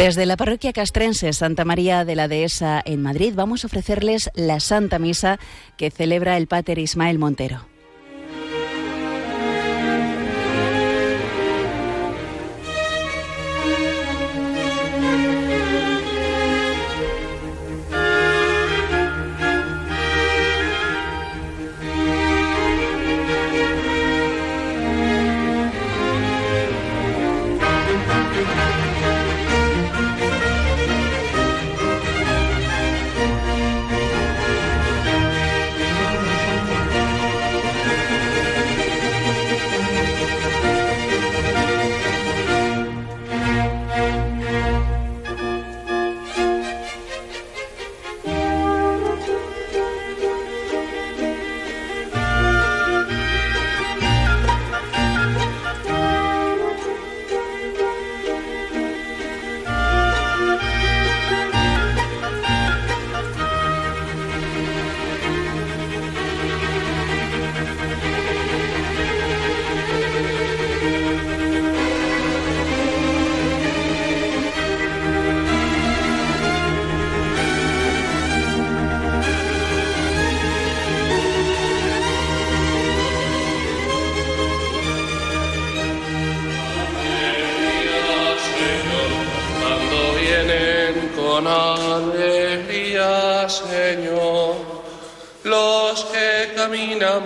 Desde la parroquia castrense Santa María de la Dehesa en Madrid vamos a ofrecerles la Santa Misa que celebra el Pater Ismael Montero.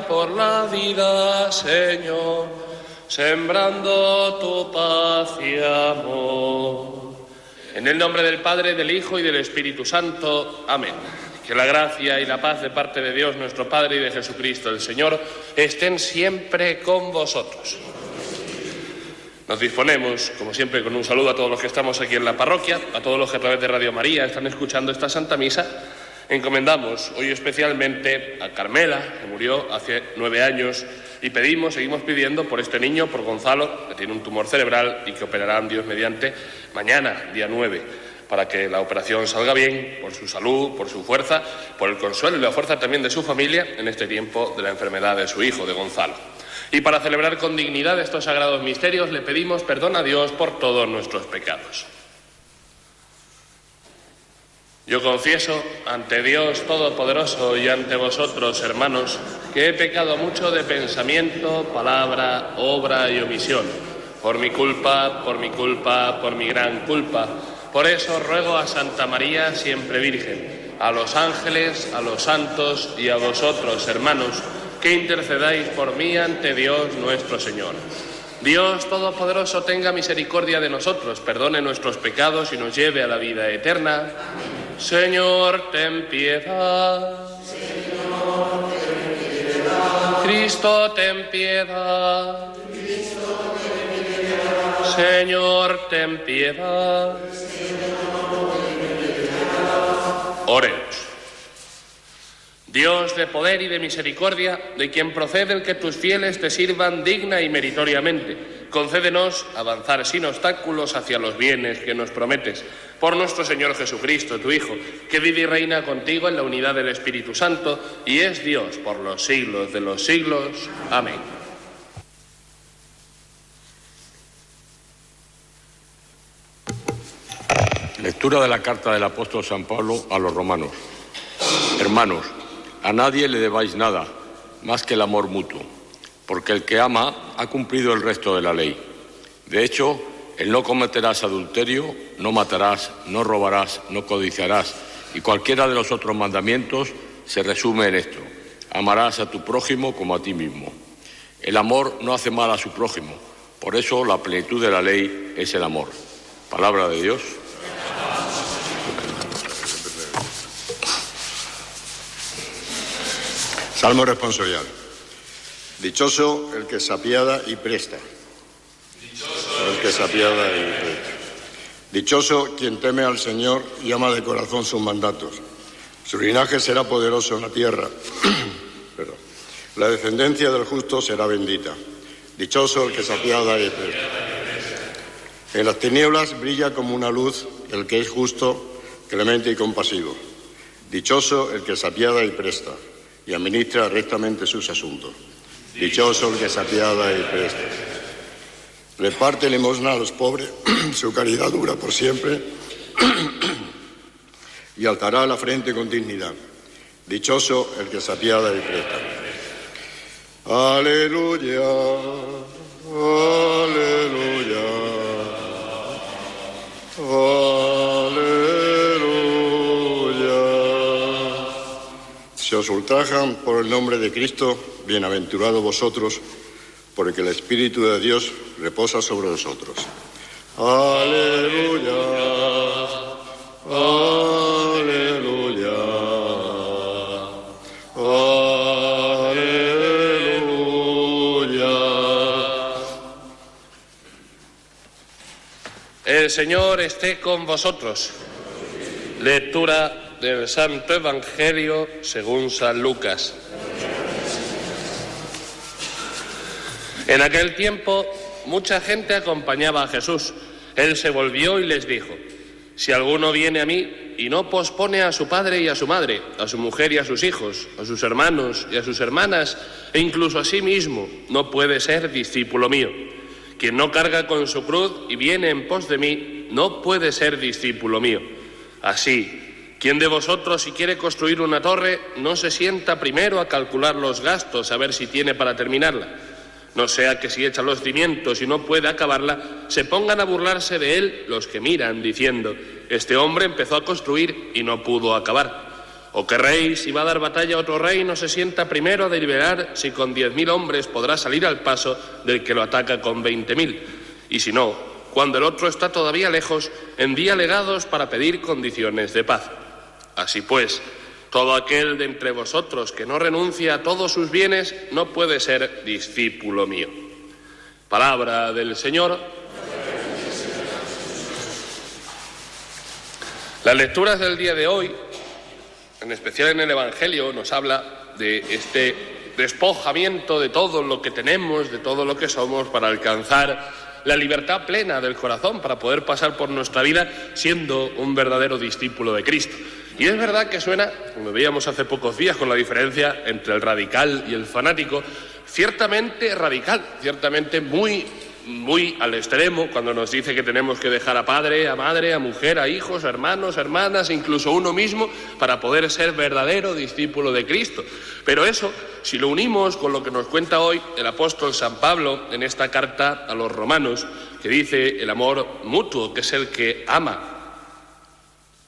Por la vida, Señor, sembrando tu paz y amor. En el nombre del Padre, del Hijo y del Espíritu Santo. Amén. Que la gracia y la paz de parte de Dios nuestro Padre y de Jesucristo el Señor estén siempre con vosotros. Nos disponemos, como siempre, con un saludo a todos los que estamos aquí en la parroquia, a todos los que a través de Radio María están escuchando esta Santa Misa Encomendamos hoy especialmente a Carmela, que murió hace nueve años, y pedimos, seguimos pidiendo por este niño, por Gonzalo, que tiene un tumor cerebral y que operarán Dios mediante mañana, día nueve, para que la operación salga bien, por su salud, por su fuerza, por el consuelo y la fuerza también de su familia en este tiempo de la enfermedad de su hijo, de Gonzalo. Y para celebrar con dignidad estos sagrados misterios, le pedimos perdón a Dios por todos nuestros pecados. Yo confieso ante Dios Todopoderoso y ante vosotros, hermanos, que he pecado mucho de pensamiento, palabra, obra y omisión, por mi culpa, por mi culpa, por mi gran culpa. Por eso ruego a Santa María, siempre Virgen, a los ángeles, a los santos y a vosotros, hermanos, que intercedáis por mí ante Dios nuestro Señor. Dios Todopoderoso tenga misericordia de nosotros, perdone nuestros pecados y nos lleve a la vida eterna. Señor, ten piedad. Señor, ten piedad. Cristo, ten piedad. Cristo. Señor, ten piedad. Señor, ten piedad. Oremos. Dios de poder y de misericordia, de quien procede el que tus fieles te sirvan digna y meritoriamente, concédenos avanzar sin obstáculos hacia los bienes que nos prometes. Por nuestro Señor Jesucristo, tu Hijo, que vive y reina contigo en la unidad del Espíritu Santo y es Dios por los siglos de los siglos. Amén. Lectura de la carta del apóstol San Pablo a los romanos. Hermanos, a nadie le debáis nada más que el amor mutuo, porque el que ama ha cumplido el resto de la ley. De hecho, el no cometerás adulterio, no matarás, no robarás, no codiciarás, y cualquiera de los otros mandamientos se resume en esto. Amarás a tu prójimo como a ti mismo. El amor no hace mal a su prójimo, por eso la plenitud de la ley es el amor. Palabra de Dios. Salmo responsorial. Dichoso el que se apiada y presta. Dichoso el que se apiada y presta. Dichoso quien teme al Señor y ama de corazón sus mandatos. Su linaje será poderoso en la tierra. Perdón. La descendencia del justo será bendita. Dichoso el que se apiada y presta. En las tinieblas brilla como una luz el que es justo, clemente y compasivo. Dichoso el que se apiada y presta y administra rectamente sus asuntos. Dichoso el que se apiada y presta. reparte limosna a los pobres, su caridad dura por siempre y alzará la frente con dignidad. Dichoso el que se apiada y presta. Aleluya, aleluya, aleluya. Ultrajan por el nombre de Cristo, bienaventurados vosotros, porque el Espíritu de Dios reposa sobre vosotros. Aleluya, aleluya, aleluya. El Señor esté con vosotros. Lectura del Santo Evangelio según San Lucas. En aquel tiempo mucha gente acompañaba a Jesús. Él se volvió y les dijo, si alguno viene a mí y no pospone a su padre y a su madre, a su mujer y a sus hijos, a sus hermanos y a sus hermanas, e incluso a sí mismo, no puede ser discípulo mío. Quien no carga con su cruz y viene en pos de mí, no puede ser discípulo mío. Así, quien de vosotros si quiere construir una torre, no se sienta primero a calcular los gastos, a ver si tiene para terminarla. No sea que si echa los cimientos y no puede acabarla, se pongan a burlarse de él los que miran, diciendo, este hombre empezó a construir y no pudo acabar. O que rey, si va a dar batalla a otro rey, no se sienta primero a deliberar si con diez mil hombres podrá salir al paso del que lo ataca con veinte mil. Y si no, cuando el otro está todavía lejos, envía legados para pedir condiciones de paz. Así pues, todo aquel de entre vosotros que no renuncia a todos sus bienes no puede ser discípulo mío. Palabra del Señor. Las lecturas del día de hoy, en especial en el Evangelio, nos habla de este despojamiento de todo lo que tenemos, de todo lo que somos, para alcanzar la libertad plena del corazón, para poder pasar por nuestra vida siendo un verdadero discípulo de Cristo. Y es verdad que suena, como veíamos hace pocos días con la diferencia entre el radical y el fanático, ciertamente radical, ciertamente muy muy al extremo cuando nos dice que tenemos que dejar a padre, a madre, a mujer, a hijos, a hermanos, hermanas, incluso uno mismo, para poder ser verdadero discípulo de Cristo. Pero eso, si lo unimos con lo que nos cuenta hoy el apóstol San Pablo en esta carta a los romanos, que dice el amor mutuo, que es el que ama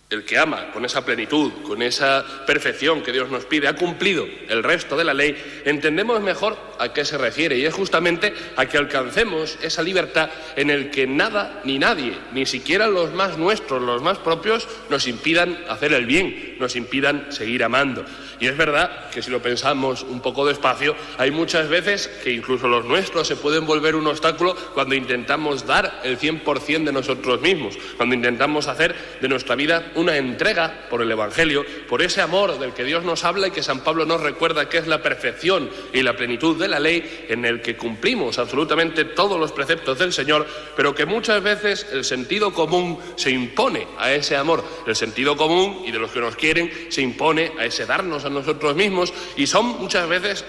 el que ama con esa plenitud, con esa perfección que Dios nos pide, ha cumplido el resto de la ley, entendemos mejor a qué se refiere y es justamente a que alcancemos esa libertad en el que nada ni nadie, ni siquiera los más nuestros, los más propios, nos impidan hacer el bien, nos impidan seguir amando. Y es verdad que si lo pensamos un poco despacio, hay muchas veces que incluso los nuestros se pueden volver un obstáculo cuando intentamos dar el 100% de nosotros mismos, cuando intentamos hacer de nuestra vida una entrega por el Evangelio, por ese amor del que Dios nos habla y que San Pablo nos recuerda que es la perfección y la plenitud de la ley en el que cumplimos absolutamente todos los preceptos del Señor, pero que muchas veces el sentido común se impone a ese amor, el sentido común y de los que nos quieren se impone a ese darnos a nosotros mismos y son muchas veces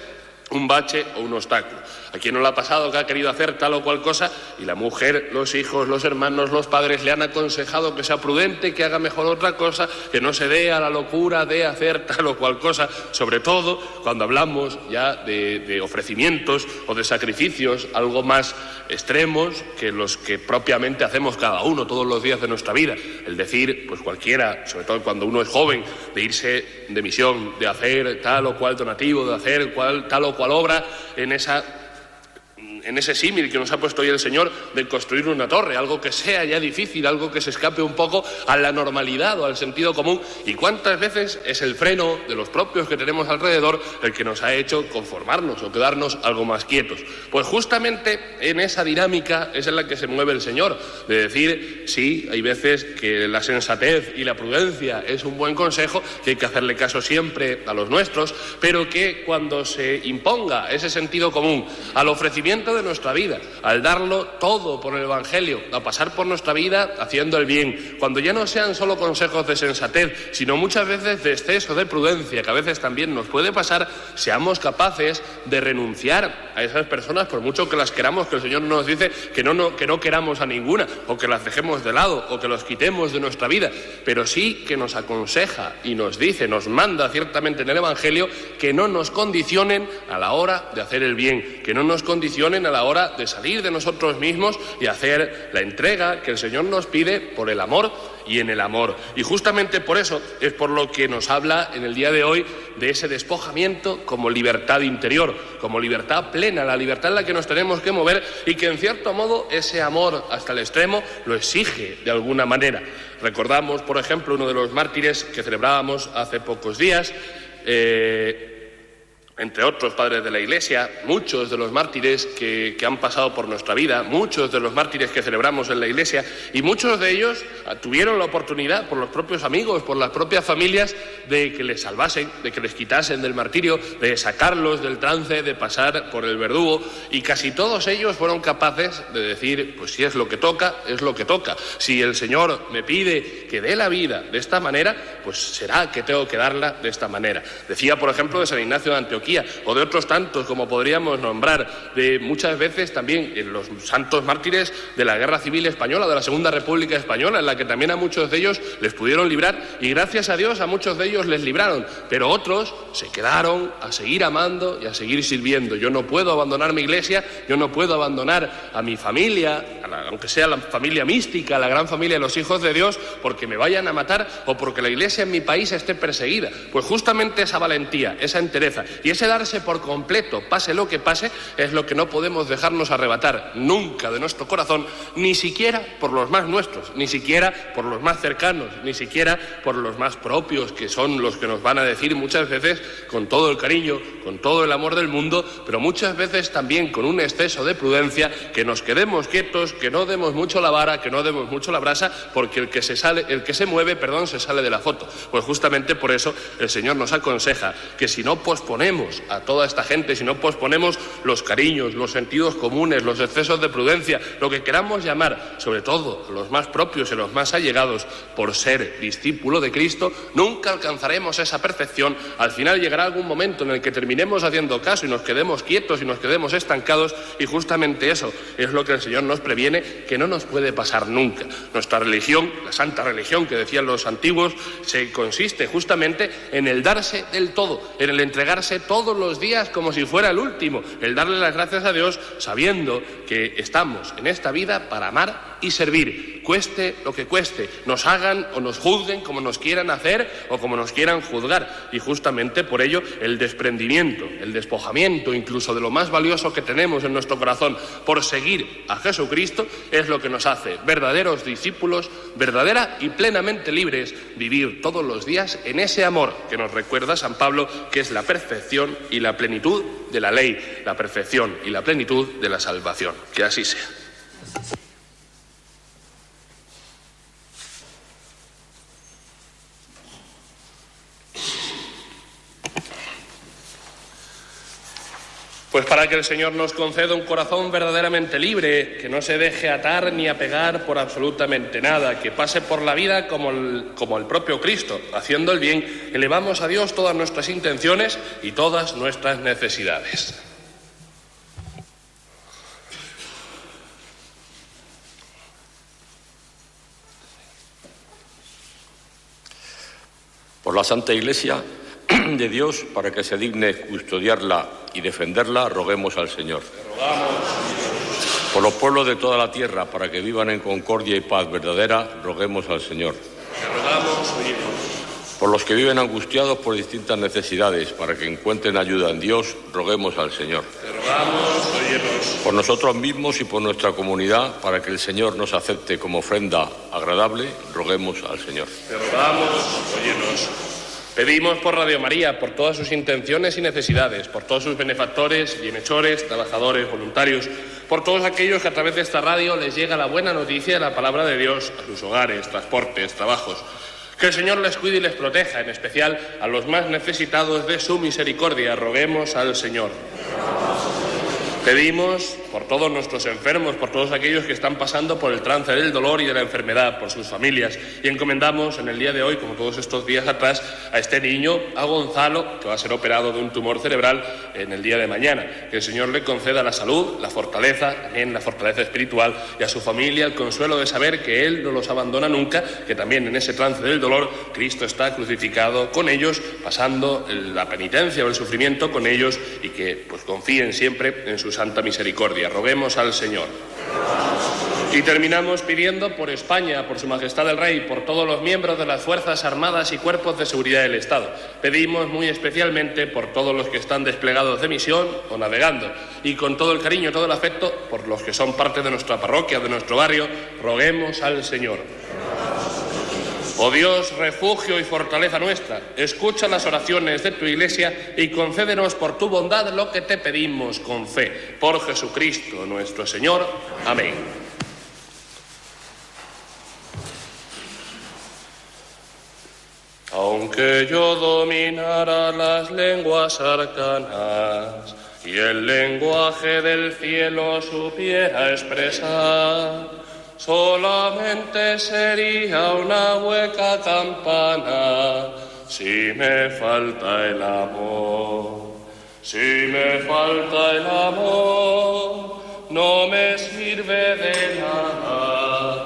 un bache o un obstáculo. ¿A quién no le ha pasado que ha querido hacer tal o cual cosa y la mujer, los hijos, los hermanos, los padres le han aconsejado que sea prudente, que haga mejor otra cosa, que no se dé a la locura de hacer tal o cual cosa, sobre todo cuando hablamos ya de, de ofrecimientos o de sacrificios algo más extremos que los que propiamente hacemos cada uno todos los días de nuestra vida. El decir, pues cualquiera, sobre todo cuando uno es joven, de irse de misión, de hacer tal o cual donativo, de hacer cual, tal o cual obra en esa en ese símil que nos ha puesto hoy el Señor de construir una torre, algo que sea ya difícil, algo que se escape un poco a la normalidad o al sentido común. ¿Y cuántas veces es el freno de los propios que tenemos alrededor el que nos ha hecho conformarnos o quedarnos algo más quietos? Pues justamente en esa dinámica es en la que se mueve el Señor, de decir, sí, hay veces que la sensatez y la prudencia es un buen consejo, que hay que hacerle caso siempre a los nuestros, pero que cuando se imponga ese sentido común al ofrecimiento de nuestra vida, al darlo todo por el Evangelio, a pasar por nuestra vida haciendo el bien, cuando ya no sean solo consejos de sensatez, sino muchas veces de exceso de prudencia, que a veces también nos puede pasar, seamos capaces de renunciar a esas personas, por mucho que las queramos, que el Señor nos dice que no, que no queramos a ninguna, o que las dejemos de lado, o que los quitemos de nuestra vida, pero sí que nos aconseja y nos dice, nos manda ciertamente en el Evangelio, que no nos condicionen a la hora de hacer el bien, que no nos condicionen a la hora de salir de nosotros mismos y hacer la entrega que el Señor nos pide por el amor y en el amor. Y justamente por eso es por lo que nos habla en el día de hoy de ese despojamiento como libertad interior, como libertad plena, la libertad en la que nos tenemos que mover y que en cierto modo ese amor hasta el extremo lo exige de alguna manera. Recordamos, por ejemplo, uno de los mártires que celebrábamos hace pocos días. Eh, entre otros padres de la Iglesia, muchos de los mártires que, han pasado por nuestra vida, muchos de los mártires que celebramos en la Iglesia, y muchos de ellos tuvieron la oportunidad, por los propios amigos, por las propias familias, de que les salvasen, de que les quitasen del martirio, de sacarlos del trance, de pasar por el verdugo, y casi todos ellos fueron capaces de decir, pues si es lo que toca, es lo que toca. Si el Señor me pide que dé la vida de esta manera, pues será que tengo que darla de esta manera. Decía, por ejemplo, de San Ignacio de Antioquía, o de otros tantos, como podríamos nombrar, de muchas veces también los santos mártires de la Guerra Civil Española, de la Segunda República Española, en la que también a muchos de ellos les pudieron librar y gracias a Dios a muchos de ellos les libraron, pero otros se quedaron a seguir amando y a seguir sirviendo. Yo no puedo abandonar mi iglesia, yo no puedo abandonar a mi familia, aunque sea la familia mística, la gran familia de los hijos de Dios, porque me vayan a matar o porque la iglesia en mi país esté perseguida. Pues justamente esa valentía, esa entereza y ese darse por completo, pase lo que pase, es lo que no podemos dejarnos arrebatar nunca de nuestro corazón, ni siquiera por los más nuestros, ni siquiera por los más cercanos, ni siquiera por los más propios, que son los que nos van a decir muchas veces con todo el cariño, con todo el amor del mundo, pero muchas veces también con un exceso de prudencia, que nos quedemos quietos, que no demos mucho la vara, que no demos mucho la brasa, porque el que se sale, el que se mueve, perdón, se sale de la foto. Pues justamente por eso el Señor nos aconseja que si no posponemos a toda esta gente, si no posponemos los cariños, los sentidos comunes, los excesos de prudencia, lo que queramos llamar, sobre todo los más propios y los más allegados, por ser discípulo de Cristo, nunca alcanzaremos esa perfección. Al final llegará algún momento en el que terminemos haciendo caso y nos quedemos quietos y nos quedemos estancados y justamente eso es lo que el Señor nos previene que no nos puede pasar nunca. Nuestra religión, la santa religión que decían los antiguos, se consiste justamente en el darse del todo, en el entregarse todos los días como si fuera el último, el darle las gracias a Dios sabiendo que estamos en esta vida para amar y servir, cueste lo que cueste, nos hagan o nos juzguen como nos quieran hacer o como nos quieran juzgar. Y justamente por ello el desprendimiento, el despojamiento incluso de lo más valioso que tenemos en nuestro corazón por seguir a Jesucristo es lo que nos hace verdaderos discípulos, verdadera y plenamente libres, vivir todos los días en ese amor que nos recuerda San Pablo, que es la perfección y la plenitud de la ley, la perfección y la plenitud de la salvación. Que así sea. Pues para que el Señor nos conceda un corazón verdaderamente libre, que no se deje atar ni apegar por absolutamente nada, que pase por la vida como el, propio Cristo, haciendo el bien, elevamos a Dios todas nuestras intenciones y todas nuestras necesidades. Por la Santa Iglesia de Dios para que se digne custodiarla y defenderla, roguemos al Señor. Por los pueblos de toda la tierra, para que vivan en concordia y paz verdadera, roguemos al Señor. Por los que viven angustiados por distintas necesidades, para que encuentren ayuda en Dios, roguemos al Señor. Por nosotros mismos y por nuestra comunidad, para que el Señor nos acepte como ofrenda agradable, roguemos al Señor. Pedimos por Radio María, por todas sus intenciones y necesidades, por todos sus benefactores, bienhechores, trabajadores, voluntarios, por todos aquellos que a través de esta radio les llega la buena noticia de la palabra de Dios a sus hogares, transportes, trabajos. Que el Señor les cuide y les proteja, en especial a los más necesitados de su misericordia. Roguemos al Señor. Pedimos por todos nuestros enfermos, por todos aquellos que están pasando por el trance del dolor y de la enfermedad, por sus familias. Y encomendamos en el día de hoy, como todos estos días atrás, a este niño, a Gonzalo, que va a ser operado de un tumor cerebral en el día de mañana. Que el Señor le conceda la salud, la fortaleza, también la fortaleza espiritual y a su familia el consuelo de saber que Él no los abandona nunca, que también en ese trance del dolor Cristo está crucificado con ellos, pasando la penitencia o el sufrimiento con ellos y que pues confíen siempre en su santa misericordia. Roguemos al Señor. Y terminamos pidiendo por España, por Su Majestad el Rey, por todos los miembros de las Fuerzas Armadas y Cuerpos de Seguridad del Estado. Pedimos muy especialmente por todos los que están desplegados de misión o navegando. Y con todo el cariño, todo el afecto, por los que son parte de nuestra parroquia, de nuestro barrio, roguemos al Señor. Oh Dios, refugio y fortaleza nuestra, escucha las oraciones de tu Iglesia y concédenos por tu bondad lo que te pedimos con fe. Por Jesucristo nuestro Señor. Amén. Aunque yo dominara las lenguas arcanas y el lenguaje del cielo supiera expresar, solamente sería una hueca campana si me falta el amor. Si me falta el amor, no me sirve de nada.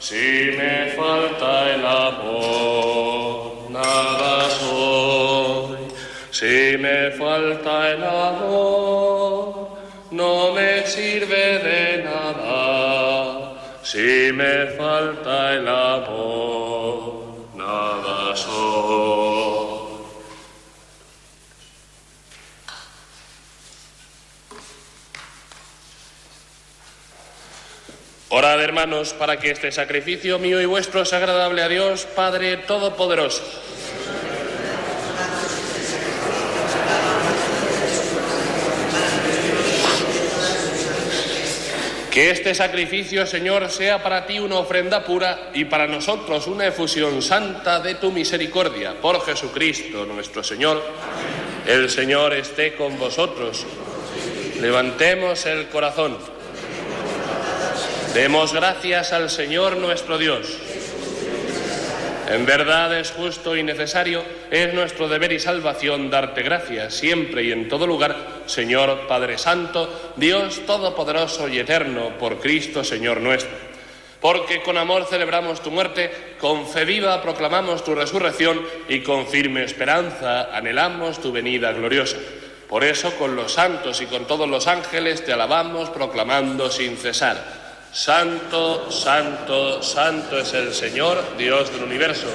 Si me falta el amor, nada soy. Si me falta el amor, no me sirve de nada. Me falta el amor, nada soy. Orad, hermanos, para que este sacrificio mío y vuestro sea agradable a Dios, Padre Todopoderoso. Que este sacrificio, Señor, sea para ti una ofrenda pura y para nosotros una efusión santa de tu misericordia. Por Jesucristo nuestro Señor. El Señor esté con vosotros. Levantemos el corazón. Demos gracias al Señor nuestro Dios. En verdad es justo y necesario, es nuestro deber y salvación darte gracias siempre y en todo lugar, Señor Padre Santo, Dios Todopoderoso y Eterno, por Cristo Señor nuestro. Porque con amor celebramos tu muerte, con fe viva proclamamos tu resurrección y con firme esperanza anhelamos tu venida gloriosa. Por eso con los santos y con todos los ángeles te alabamos proclamando sin cesar. Santo, santo, santo es el Señor, Dios del universo.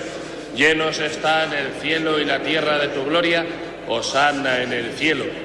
Llenos están el cielo y la tierra de tu gloria, osana en el cielo.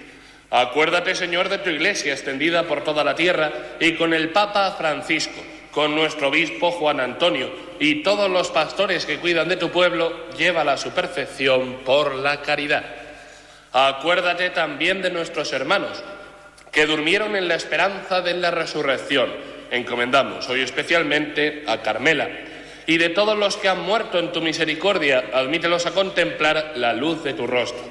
Acuérdate, Señor, de tu iglesia extendida por toda la tierra y con el Papa Francisco con nuestro obispo Juan Antonio y todos los pastores que cuidan de tu pueblo, llévala a su perfección por la caridad. Acuérdate también de nuestros hermanos que durmieron en la esperanza de la resurrección. Encomendamos hoy especialmente a Carmela y de todos los que han muerto en tu misericordia, admítelos a contemplar la luz de tu rostro.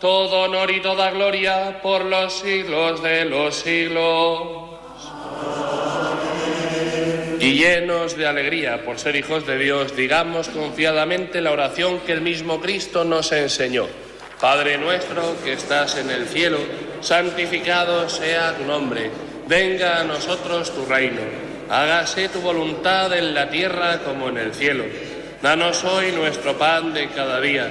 todo honor y toda gloria por los siglos de los siglos y llenos de alegría por ser hijos de Dios, digamos confiadamente la oración que el mismo Cristo nos enseñó. Padre nuestro que estás en el cielo, santificado sea tu nombre, venga a nosotros tu reino, hágase tu voluntad en la tierra como en el cielo. Danos hoy nuestro pan de cada día,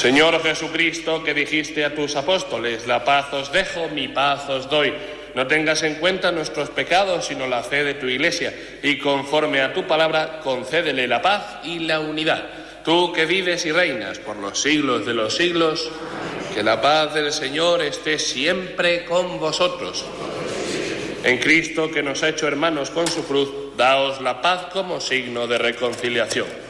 Señor Jesucristo, que dijiste a tus apóstoles, la paz os dejo, mi paz os doy. No tengas en cuenta nuestros pecados, sino la fe de tu Iglesia, y conforme a tu palabra, concédele la paz y la unidad. Tú que vives y reinas por los siglos de los siglos, que la paz del Señor esté siempre con vosotros. En Cristo, que nos ha hecho hermanos con su cruz, daos la paz como signo de reconciliación.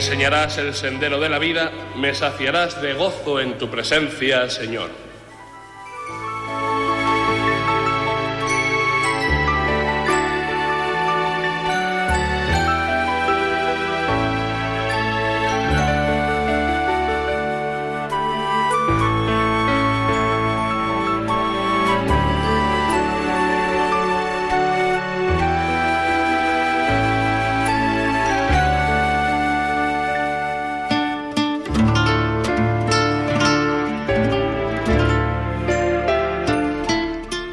Enseñarás el sendero de la vida, me saciarás de gozo en tu presencia, Señor.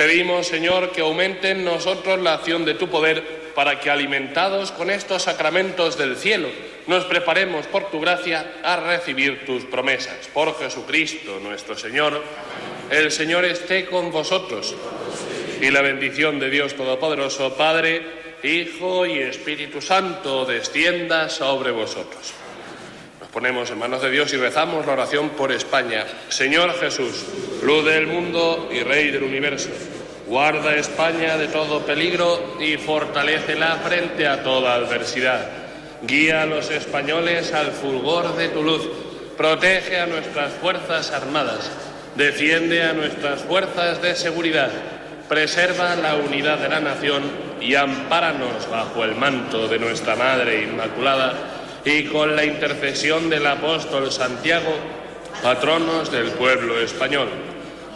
Pedimos, Señor, que aumente en nosotros la acción de tu poder para que, alimentados con estos sacramentos del cielo, nos preparemos por tu gracia a recibir tus promesas. Por Jesucristo nuestro Señor, el Señor esté con vosotros. Y la bendición de Dios Todopoderoso, Padre, Hijo y Espíritu Santo, descienda sobre vosotros. Nos ponemos en manos de Dios y rezamos la oración por España. Señor Jesús, luz del mundo y Rey del universo Guarda España de todo peligro y fortalécela frente a toda adversidad. Guía a los españoles al fulgor de tu luz. Protege a nuestras Fuerzas Armadas. Defiende a nuestras fuerzas de seguridad. Preserva la unidad de la nación y ampáranos bajo el manto de nuestra Madre Inmaculada y con la intercesión del apóstol Santiago, patronos del pueblo español.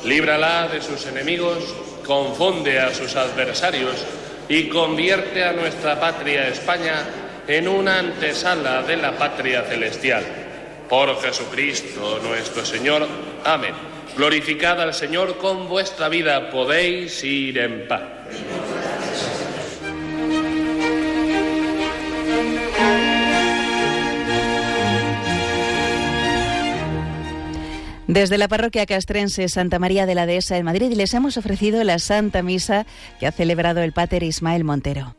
Líbrala de sus enemigos confunde a sus adversarios y convierte a nuestra patria España en una antesala de la patria celestial. Por Jesucristo nuestro Señor. Amén. Glorificad al Señor con vuestra vida, podéis ir en paz. Desde la parroquia castrense Santa María de la Dehesa en Madrid les hemos ofrecido la Santa Misa que ha celebrado el Pater Ismael Montero.